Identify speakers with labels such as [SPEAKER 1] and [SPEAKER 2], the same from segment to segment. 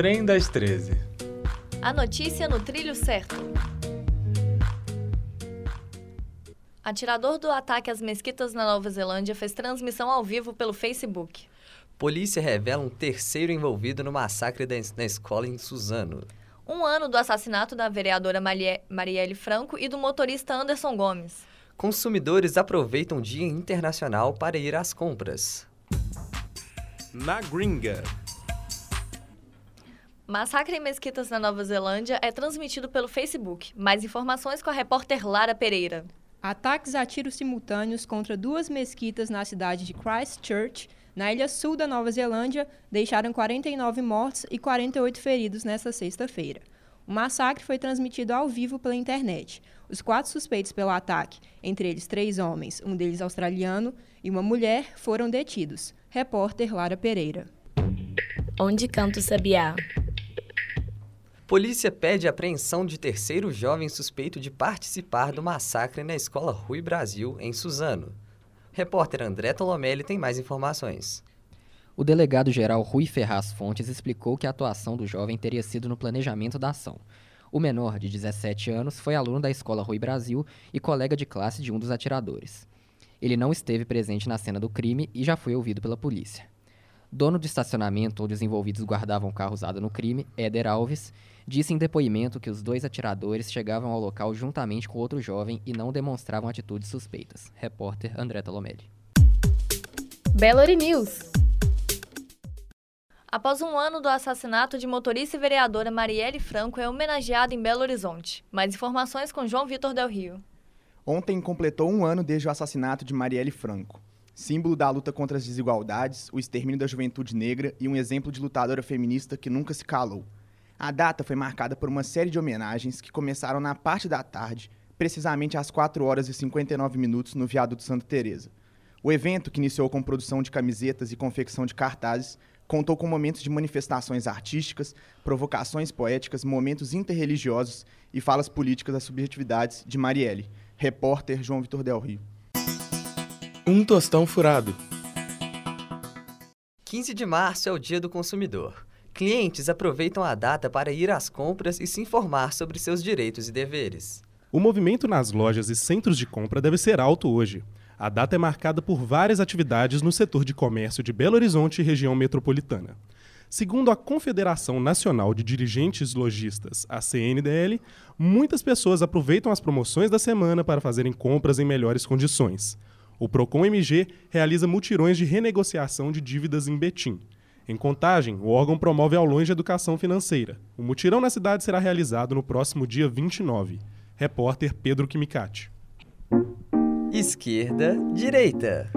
[SPEAKER 1] Trem das 13.
[SPEAKER 2] A notícia no trilho certo. Atirador do ataque às mesquitas na Nova Zelândia fez transmissão ao vivo pelo Facebook.
[SPEAKER 3] Polícia revela um terceiro envolvido no massacre da, na escola em Suzano.
[SPEAKER 2] Um ano do assassinato da vereadora Marie- Marielle Franco e do motorista Anderson Gomes.
[SPEAKER 3] Consumidores aproveitam o Dia Internacional para ir às compras.
[SPEAKER 4] Na gringa.
[SPEAKER 2] Massacre em mesquitas na Nova Zelândia é transmitido pelo Facebook. Mais informações com a repórter Lara Pereira.
[SPEAKER 5] Ataques a tiros simultâneos contra duas mesquitas na cidade de Christchurch, na ilha sul da Nova Zelândia, deixaram 49 mortos e 48 feridos nesta sexta-feira. O massacre foi transmitido ao vivo pela internet. Os quatro suspeitos pelo ataque, entre eles três homens, um deles australiano, e uma mulher, foram detidos. Repórter Lara Pereira.
[SPEAKER 6] Onde canta o sabiá?
[SPEAKER 3] Polícia pede apreensão de terceiro jovem suspeito de participar do massacre na escola Rui Brasil, em Suzano. Repórter André Tolomelli tem mais informações.
[SPEAKER 7] O delegado-geral Rui Ferraz Fontes explicou que a atuação do jovem teria sido no planejamento da ação. O menor, de 17 anos, foi aluno da escola Rui Brasil e colega de classe de um dos atiradores. Ele não esteve presente na cena do crime e já foi ouvido pela polícia. Dono do estacionamento onde os envolvidos guardavam o carro usado no crime, Éder Alves, disse em depoimento que os dois atiradores chegavam ao local juntamente com outro jovem e não demonstravam atitudes suspeitas. Repórter André Tolomelli.
[SPEAKER 6] Bellary News.
[SPEAKER 2] Após um ano do assassinato de motorista e vereadora Marielle Franco, é homenageada em Belo Horizonte. Mais informações com João Vitor Del Rio.
[SPEAKER 8] Ontem completou um ano desde o assassinato de Marielle Franco. Símbolo da luta contra as desigualdades, o extermínio da juventude negra e um exemplo de lutadora feminista que nunca se calou. A data foi marcada por uma série de homenagens que começaram na parte da tarde, precisamente às 4 horas e 59 minutos no viaduto Santa Teresa. O evento, que iniciou com produção de camisetas e confecção de cartazes, contou com momentos de manifestações artísticas, provocações poéticas, momentos interreligiosos e falas políticas das subjetividades de Marielle. Repórter João Vitor Del Rio.
[SPEAKER 4] Um tostão furado.
[SPEAKER 3] 15 de março é o Dia do Consumidor. Clientes aproveitam a data para ir às compras e se informar sobre seus direitos e deveres.
[SPEAKER 4] O movimento nas lojas e centros de compra deve ser alto hoje. A data é marcada por várias atividades no setor de comércio de Belo Horizonte e região metropolitana. Segundo a Confederação Nacional de Dirigentes Logistas, a CNDL, muitas pessoas aproveitam as promoções da semana para fazerem compras em melhores condições. O Procon MG realiza mutirões de renegociação de dívidas em Betim. Em Contagem, o órgão promove aulões de educação financeira. O mutirão na cidade será realizado no próximo dia 29. Repórter Pedro Kimicati.
[SPEAKER 3] Esquerda, direita.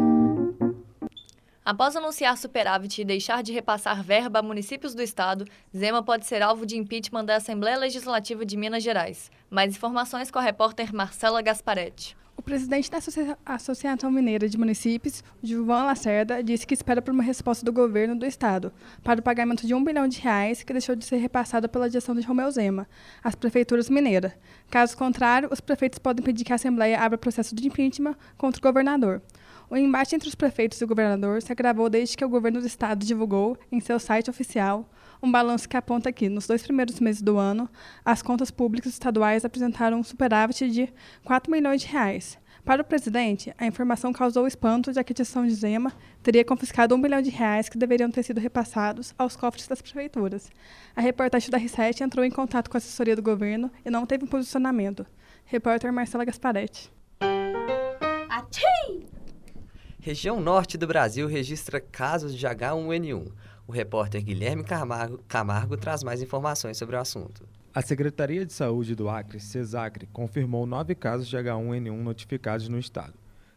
[SPEAKER 2] Após anunciar superávit e deixar de repassar verba a municípios do estado, Zema pode ser alvo de impeachment da Assembleia Legislativa de Minas Gerais. Mais informações com a repórter Marcela Gasparetti.
[SPEAKER 9] O presidente da Associa- Associação Mineira de Municípios, Gilvan Lacerda, disse que espera por uma resposta do governo do estado para o pagamento de um bilhão de reais que deixou de ser repassado pela gestão de Romeu Zema às prefeituras mineiras. Caso contrário, os prefeitos podem pedir que a Assembleia abra processo de impeachment contra o governador. O embate entre os prefeitos e o governador se agravou desde que o governo do estado divulgou, em seu site oficial, um balanço que aponta que, nos dois primeiros meses do ano, as contas públicas estaduais apresentaram um superávit de 4 milhões de reais. Para o presidente, a informação causou espanto, já que a gestão de Zema teria confiscado um bilhão de reais que deveriam ter sido repassados aos cofres das prefeituras. A reportagem da R7 entrou em contato com a assessoria do governo e não teve um posicionamento. Repórter Marcela Gasparetti.
[SPEAKER 3] Região norte do Brasil registra casos de H1N1. O repórter Guilherme Camargo, Camargo traz mais informações sobre o assunto.
[SPEAKER 10] A Secretaria de Saúde do Acre, CESACRE, confirmou nove casos de H1N1 notificados no estado.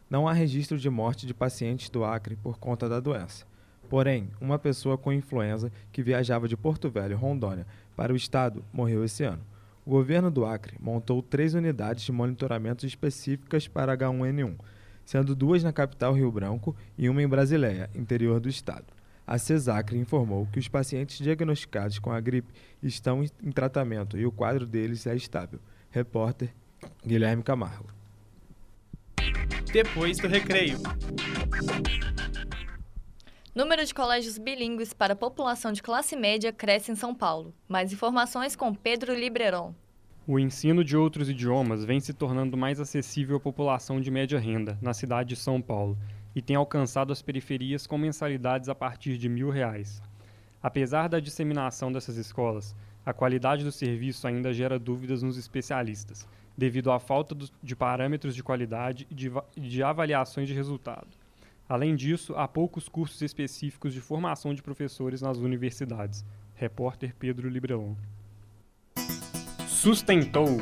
[SPEAKER 10] Não há registro de morte de pacientes do Acre por conta da doença. Porém, uma pessoa com influenza que viajava de Porto Velho, Rondônia, para o estado morreu esse ano. O governo do Acre montou três unidades de monitoramento específicas para H1N1, sendo duas na capital Rio Branco e uma em Brasileia, interior do estado. A CESACRE informou que os pacientes diagnosticados com a gripe estão em tratamento e o quadro deles é estável. Repórter Guilherme Camargo.
[SPEAKER 11] Depois do recreio.
[SPEAKER 2] Número de colégios bilíngues para a população de classe média cresce em São Paulo. Mais informações com Pedro Libreron.
[SPEAKER 1] O ensino de outros idiomas vem se tornando mais acessível à população de média renda na cidade de São Paulo e tem alcançado as periferias com mensalidades a partir de mil reais. Apesar da disseminação dessas escolas, a qualidade do serviço ainda gera dúvidas nos especialistas, devido à falta de parâmetros de qualidade e de, avaliações de resultado. Além disso, há poucos cursos específicos de formação de professores nas universidades. Repórter Pedro Librelon. Sustentou.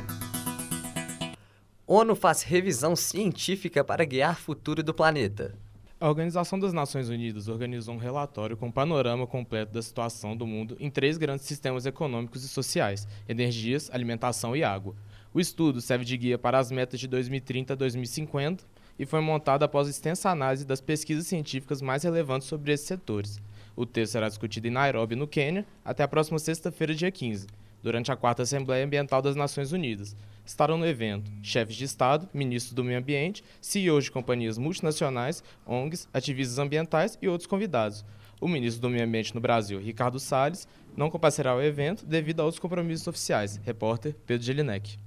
[SPEAKER 3] ONU faz revisão científica para guiar futuro do planeta.
[SPEAKER 11] A Organização das Nações Unidas organizou um relatório com um panorama completo da situação do mundo em três grandes sistemas econômicos e sociais: energias, alimentação e água. O estudo serve de guia para as metas de 2030 a 2050 e foi montado após extensa análise das pesquisas científicas mais relevantes sobre esses setores. O texto será discutido em Nairobi, no Quênia, até a próxima sexta-feira, dia 15, durante a quarta Assembleia Ambiental das Nações Unidas. Estarão no evento chefes de Estado, ministros do Meio Ambiente, CEOs de companhias multinacionais, ONGs, ativistas ambientais e outros convidados. O ministro do Meio Ambiente no Brasil, Ricardo Salles, não comparecerá ao evento devido a outros compromissos oficiais. Repórter Pedro Jelinek.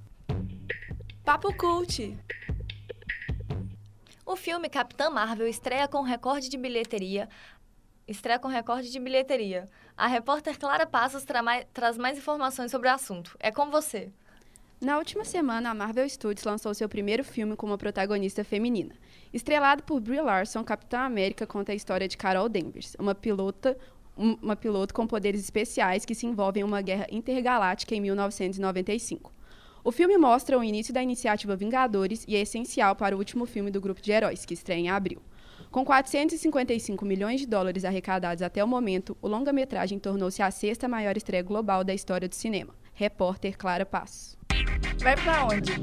[SPEAKER 2] Papo Cult! O filme Capitã Marvel estreia com recorde de bilheteria. Estreia com recorde de bilheteria. A repórter Clara Passos tra traz mais informações sobre o assunto. É com você.
[SPEAKER 12] Na última semana, a Marvel Studios lançou seu primeiro filme com uma protagonista feminina. Estrelado por Brie Larson, Capitã América conta a história de Carol Danvers, uma pilota, uma piloto com poderes especiais que se envolve em uma guerra intergaláctica em 1995. O filme mostra o início da iniciativa Vingadores e é essencial para o último filme do grupo de heróis, que estreia em abril. Com 455 milhões de dólares arrecadados até o momento, o longa-metragem tornou-se a sexta maior estreia global da história do cinema. Repórter Clara Passos.
[SPEAKER 2] Vai para onde?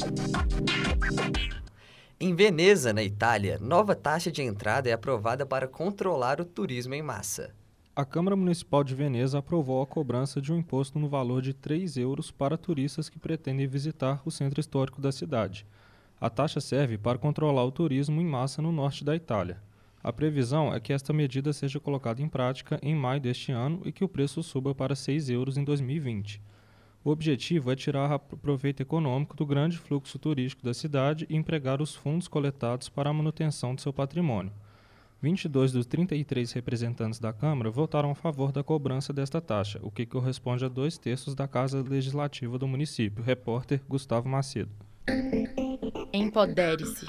[SPEAKER 3] Em Veneza, na Itália, nova taxa de entrada é aprovada para controlar o turismo em massa.
[SPEAKER 4] A Câmara Municipal de Veneza aprovou a cobrança de um imposto no valor de 3 euros para turistas que pretendem visitar o centro histórico da cidade. A taxa serve para controlar o turismo em massa no norte da Itália. A previsão é que esta medida seja colocada em prática em maio deste ano e que o preço suba para 6 euros em 2020. O objetivo é tirar proveito econômico do grande fluxo turístico da cidade e empregar os fundos coletados para a manutenção de seu patrimônio. 22 dos 33 representantes da Câmara votaram a favor da cobrança desta taxa, o que corresponde a dois terços da Casa Legislativa do município. Repórter Gustavo Macedo.
[SPEAKER 6] Empodere-se.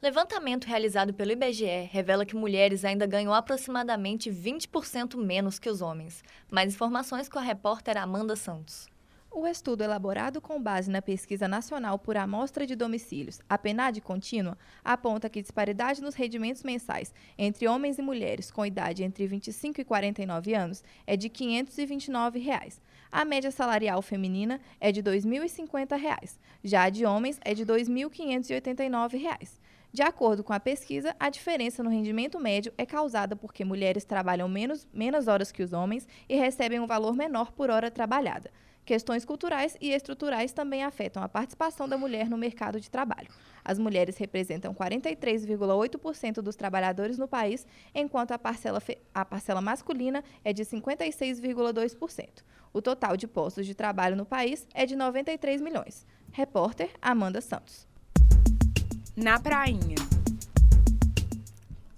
[SPEAKER 2] Levantamento realizado pelo IBGE revela que mulheres ainda ganham aproximadamente 20% menos que os homens. Mais informações com a repórter Amanda Santos.
[SPEAKER 13] O estudo elaborado com base na Pesquisa Nacional por Amostra de Domicílios, a PNAD contínua, aponta que disparidade nos rendimentos mensais entre homens e mulheres com idade entre 25 e 49 anos é de 529 reais. A média salarial feminina é de R$ 2.050, já a de homens é de R$ 2.589. De acordo com a pesquisa, a diferença no rendimento médio é causada porque mulheres trabalham menos, menos horas que os homens e recebem um valor menor por hora trabalhada. Questões culturais e estruturais também afetam a participação da mulher no mercado de trabalho. As mulheres representam 43,8% dos trabalhadores no país, enquanto a parcela, a parcela masculina é de 56,2%. O total de postos de trabalho no país é de 93 milhões. Repórter Amanda Santos.
[SPEAKER 6] Na Prainha.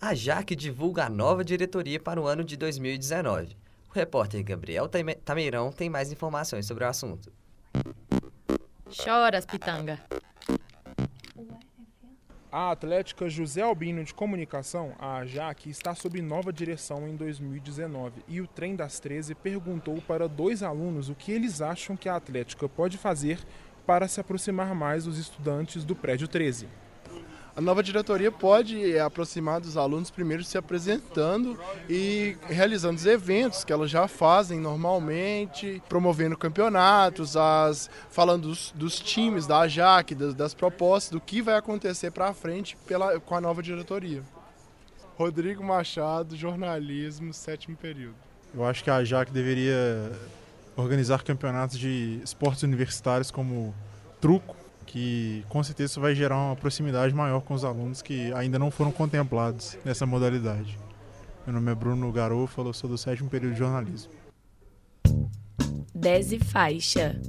[SPEAKER 3] A Jaque divulga a nova diretoria para o ano de 2019. O repórter Gabriel Tameirão tem mais informações sobre o assunto.
[SPEAKER 6] Choras, pitanga.
[SPEAKER 14] A Atlética José Albino de Comunicação, a AJAC, está sob nova direção em 2019 e o Trem das 13 perguntou para dois alunos o que eles acham que a Atlética pode fazer para se aproximar mais dos estudantes do prédio 13
[SPEAKER 15] a nova diretoria pode aproximar dos alunos primeiro se apresentando e realizando os eventos que elas já fazem normalmente, promovendo campeonatos, as, falando dos, dos times da AJAC, das, das, propostas, do que vai acontecer para frente pela, com a nova diretoria. Rodrigo Machado, jornalismo, sétimo período.
[SPEAKER 16] Eu acho que a AJAC deveria organizar campeonatos de esportes universitários como truco, que com certeza isso vai gerar uma proximidade maior com os alunos que ainda não foram contemplados nessa modalidade. Meu nome é Bruno Garofalo, eu sou do sétimo período de jornalismo.
[SPEAKER 6] 10 e faixa.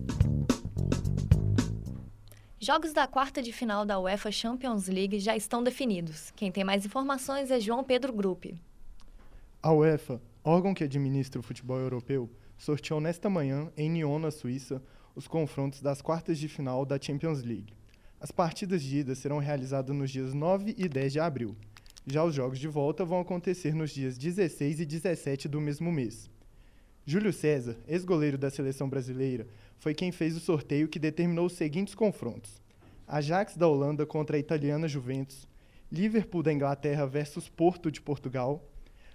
[SPEAKER 2] Jogos da quarta de final da UEFA Champions League já estão definidos. Quem tem mais informações é João Pedro Gruppe.
[SPEAKER 17] A UEFA, órgão que administra o futebol europeu, sorteou nesta manhã, em Nyon, na Suíça, os confrontos das quartas de final da Champions League. As partidas de ida serão realizadas nos dias 9 e 10 de abril. Já os jogos de volta vão acontecer nos dias 16 e 17 do mesmo mês. Júlio César, ex-goleiro da seleção brasileira, foi quem fez o sorteio que determinou os seguintes confrontos: Ajax da Holanda contra a italiana Juventus, Liverpool da Inglaterra versus Porto de Portugal.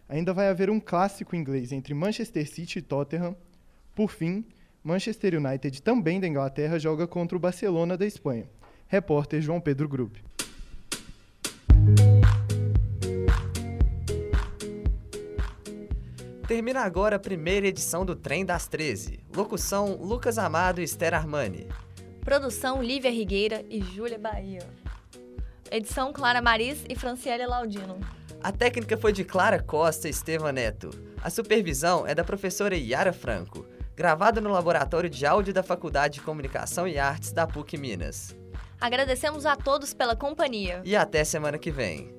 [SPEAKER 17] Ainda vai haver um clássico inglês entre Manchester City e Tottenham. Por fim, Manchester United, também da Inglaterra, joga contra o Barcelona da Espanha. Repórter João Pedro Grupp.
[SPEAKER 3] Termina agora a primeira edição do Trem das 13. Locução: Lucas Amado e Esther Armani.
[SPEAKER 2] Produção: Lívia Rigueira e Júlia Bahia. Edição: Clara Maris e Franciele Laudino.
[SPEAKER 3] A técnica foi de Clara Costa e Estevam Neto. A supervisão é da professora Yara Franco. Gravado no Laboratório de Áudio da Faculdade de Comunicação e Artes da PUC Minas.
[SPEAKER 2] Agradecemos a todos pela companhia.
[SPEAKER 3] E até semana que vem.